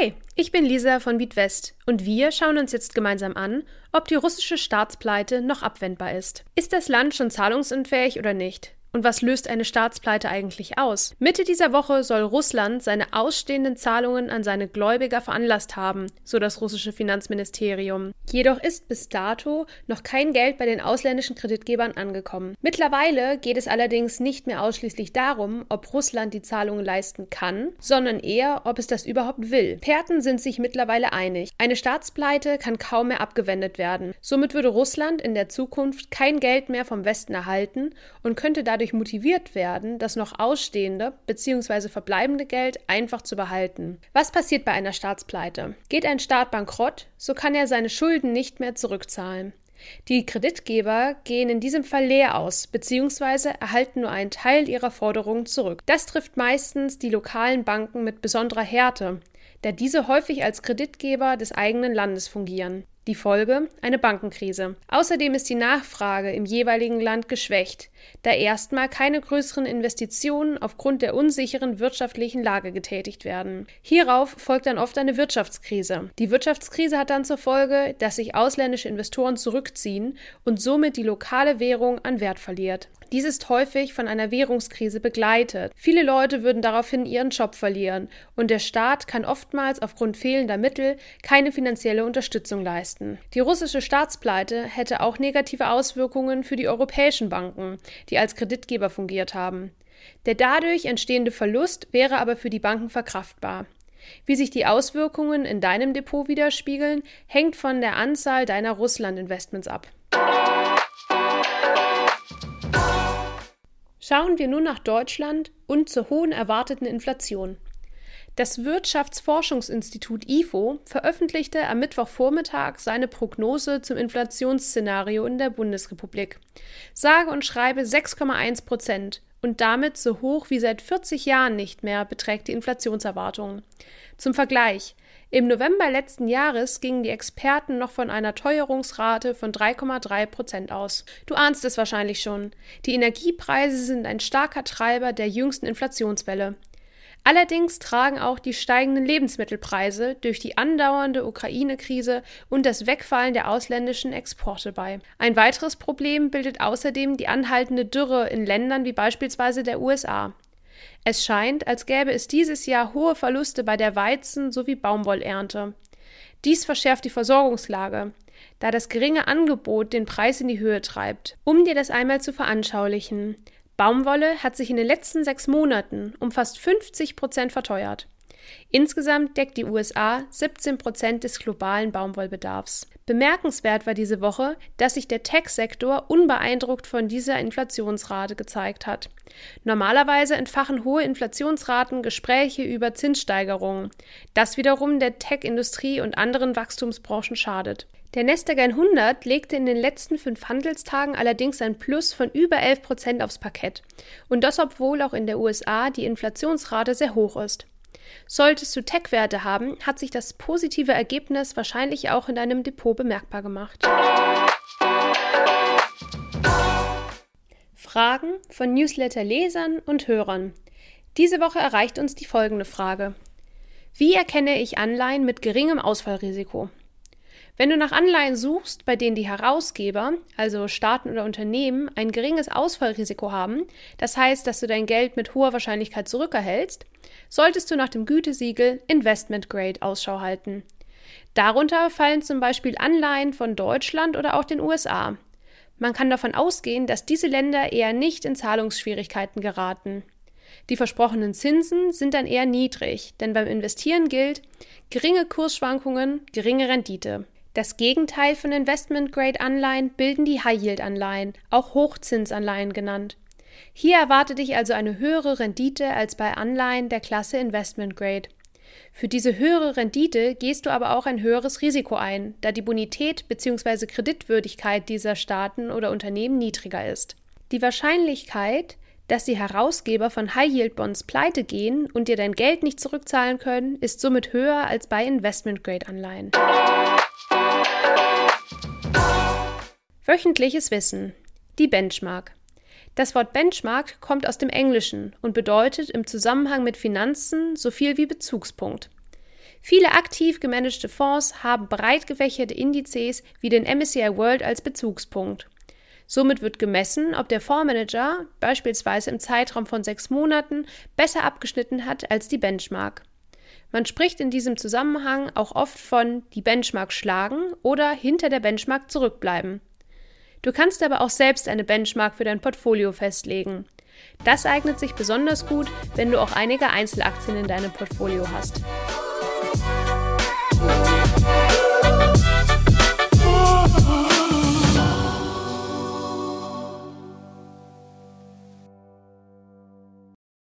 Hi, ich bin Lisa von BeatWest und wir schauen uns jetzt gemeinsam an, ob die russische Staatspleite noch abwendbar ist. Ist das Land schon zahlungsunfähig oder nicht? Und was löst eine Staatspleite eigentlich aus? Mitte dieser Woche soll Russland seine ausstehenden Zahlungen an seine Gläubiger veranlasst haben, so das russische Finanzministerium. Jedoch ist bis dato noch kein Geld bei den ausländischen Kreditgebern angekommen. Mittlerweile geht es allerdings nicht mehr ausschließlich darum, ob Russland die Zahlungen leisten kann, sondern eher, ob es das überhaupt will. Experten sind sich mittlerweile einig. Eine Staatspleite kann kaum mehr abgewendet werden. Somit würde Russland in der Zukunft kein Geld mehr vom Westen erhalten und könnte dadurch dadurch motiviert werden, das noch ausstehende bzw. verbleibende Geld einfach zu behalten. Was passiert bei einer Staatspleite? Geht ein Staat bankrott, so kann er seine Schulden nicht mehr zurückzahlen. Die Kreditgeber gehen in diesem Fall leer aus bzw. erhalten nur einen Teil ihrer Forderungen zurück. Das trifft meistens die lokalen Banken mit besonderer Härte, da diese häufig als Kreditgeber des eigenen Landes fungieren. Die Folge? Eine Bankenkrise. Außerdem ist die Nachfrage im jeweiligen Land geschwächt, da erstmal keine größeren Investitionen aufgrund der unsicheren wirtschaftlichen Lage getätigt werden. Hierauf folgt dann oft eine Wirtschaftskrise. Die Wirtschaftskrise hat dann zur Folge, dass sich ausländische Investoren zurückziehen und somit die lokale Währung an Wert verliert. Dies ist häufig von einer Währungskrise begleitet. Viele Leute würden daraufhin ihren Job verlieren und der Staat kann oftmals aufgrund fehlender Mittel keine finanzielle Unterstützung leisten. Die russische Staatspleite hätte auch negative Auswirkungen für die europäischen Banken, die als Kreditgeber fungiert haben. Der dadurch entstehende Verlust wäre aber für die Banken verkraftbar. Wie sich die Auswirkungen in deinem Depot widerspiegeln, hängt von der Anzahl deiner Russland-Investments ab. Schauen wir nun nach Deutschland und zur hohen erwarteten Inflation. Das Wirtschaftsforschungsinstitut IFO veröffentlichte am Mittwochvormittag seine Prognose zum Inflationsszenario in der Bundesrepublik. Sage und schreibe 6,1 Prozent und damit so hoch wie seit 40 Jahren nicht mehr beträgt die Inflationserwartung. Zum Vergleich, im November letzten Jahres gingen die Experten noch von einer Teuerungsrate von 3,3 Prozent aus. Du ahnst es wahrscheinlich schon. Die Energiepreise sind ein starker Treiber der jüngsten Inflationswelle. Allerdings tragen auch die steigenden Lebensmittelpreise durch die andauernde Ukraine-Krise und das Wegfallen der ausländischen Exporte bei. Ein weiteres Problem bildet außerdem die anhaltende Dürre in Ländern wie beispielsweise der USA. Es scheint, als gäbe es dieses Jahr hohe Verluste bei der Weizen- sowie Baumwollernte. Dies verschärft die Versorgungslage, da das geringe Angebot den Preis in die Höhe treibt. Um dir das einmal zu veranschaulichen. Baumwolle hat sich in den letzten sechs Monaten um fast 50 Prozent verteuert. Insgesamt deckt die USA 17 Prozent des globalen Baumwollbedarfs. Bemerkenswert war diese Woche, dass sich der Tech-Sektor unbeeindruckt von dieser Inflationsrate gezeigt hat. Normalerweise entfachen hohe Inflationsraten Gespräche über Zinssteigerungen, das wiederum der Tech-Industrie und anderen Wachstumsbranchen schadet. Der Nasdaq 100 legte in den letzten fünf Handelstagen allerdings ein Plus von über 11 Prozent aufs Parkett. Und das, obwohl auch in der USA die Inflationsrate sehr hoch ist. Solltest du Tech-Werte haben, hat sich das positive Ergebnis wahrscheinlich auch in deinem Depot bemerkbar gemacht. Fragen von Newsletter-Lesern und Hörern. Diese Woche erreicht uns die folgende Frage. Wie erkenne ich Anleihen mit geringem Ausfallrisiko? Wenn du nach Anleihen suchst, bei denen die Herausgeber, also Staaten oder Unternehmen, ein geringes Ausfallrisiko haben, das heißt, dass du dein Geld mit hoher Wahrscheinlichkeit zurückerhältst, solltest du nach dem Gütesiegel Investment Grade Ausschau halten. Darunter fallen zum Beispiel Anleihen von Deutschland oder auch den USA. Man kann davon ausgehen, dass diese Länder eher nicht in Zahlungsschwierigkeiten geraten. Die versprochenen Zinsen sind dann eher niedrig, denn beim Investieren gilt geringe Kursschwankungen, geringe Rendite. Das Gegenteil von Investment-Grade-Anleihen bilden die High-Yield-Anleihen, auch Hochzinsanleihen genannt. Hier erwartet dich also eine höhere Rendite als bei Anleihen der Klasse Investment Grade. Für diese höhere Rendite gehst du aber auch ein höheres Risiko ein, da die Bonität bzw. Kreditwürdigkeit dieser Staaten oder Unternehmen niedriger ist. Die Wahrscheinlichkeit, dass die Herausgeber von High-Yield-Bonds pleite gehen und dir dein Geld nicht zurückzahlen können, ist somit höher als bei Investment-Grade-Anleihen. Wöchentliches Wissen. Die Benchmark. Das Wort Benchmark kommt aus dem Englischen und bedeutet im Zusammenhang mit Finanzen so viel wie Bezugspunkt. Viele aktiv gemanagte Fonds haben breit gefächerte Indizes wie den MSCI World als Bezugspunkt. Somit wird gemessen, ob der Fondsmanager beispielsweise im Zeitraum von sechs Monaten besser abgeschnitten hat als die Benchmark. Man spricht in diesem Zusammenhang auch oft von die Benchmark schlagen oder hinter der Benchmark zurückbleiben. Du kannst aber auch selbst eine Benchmark für dein Portfolio festlegen. Das eignet sich besonders gut, wenn du auch einige Einzelaktien in deinem Portfolio hast.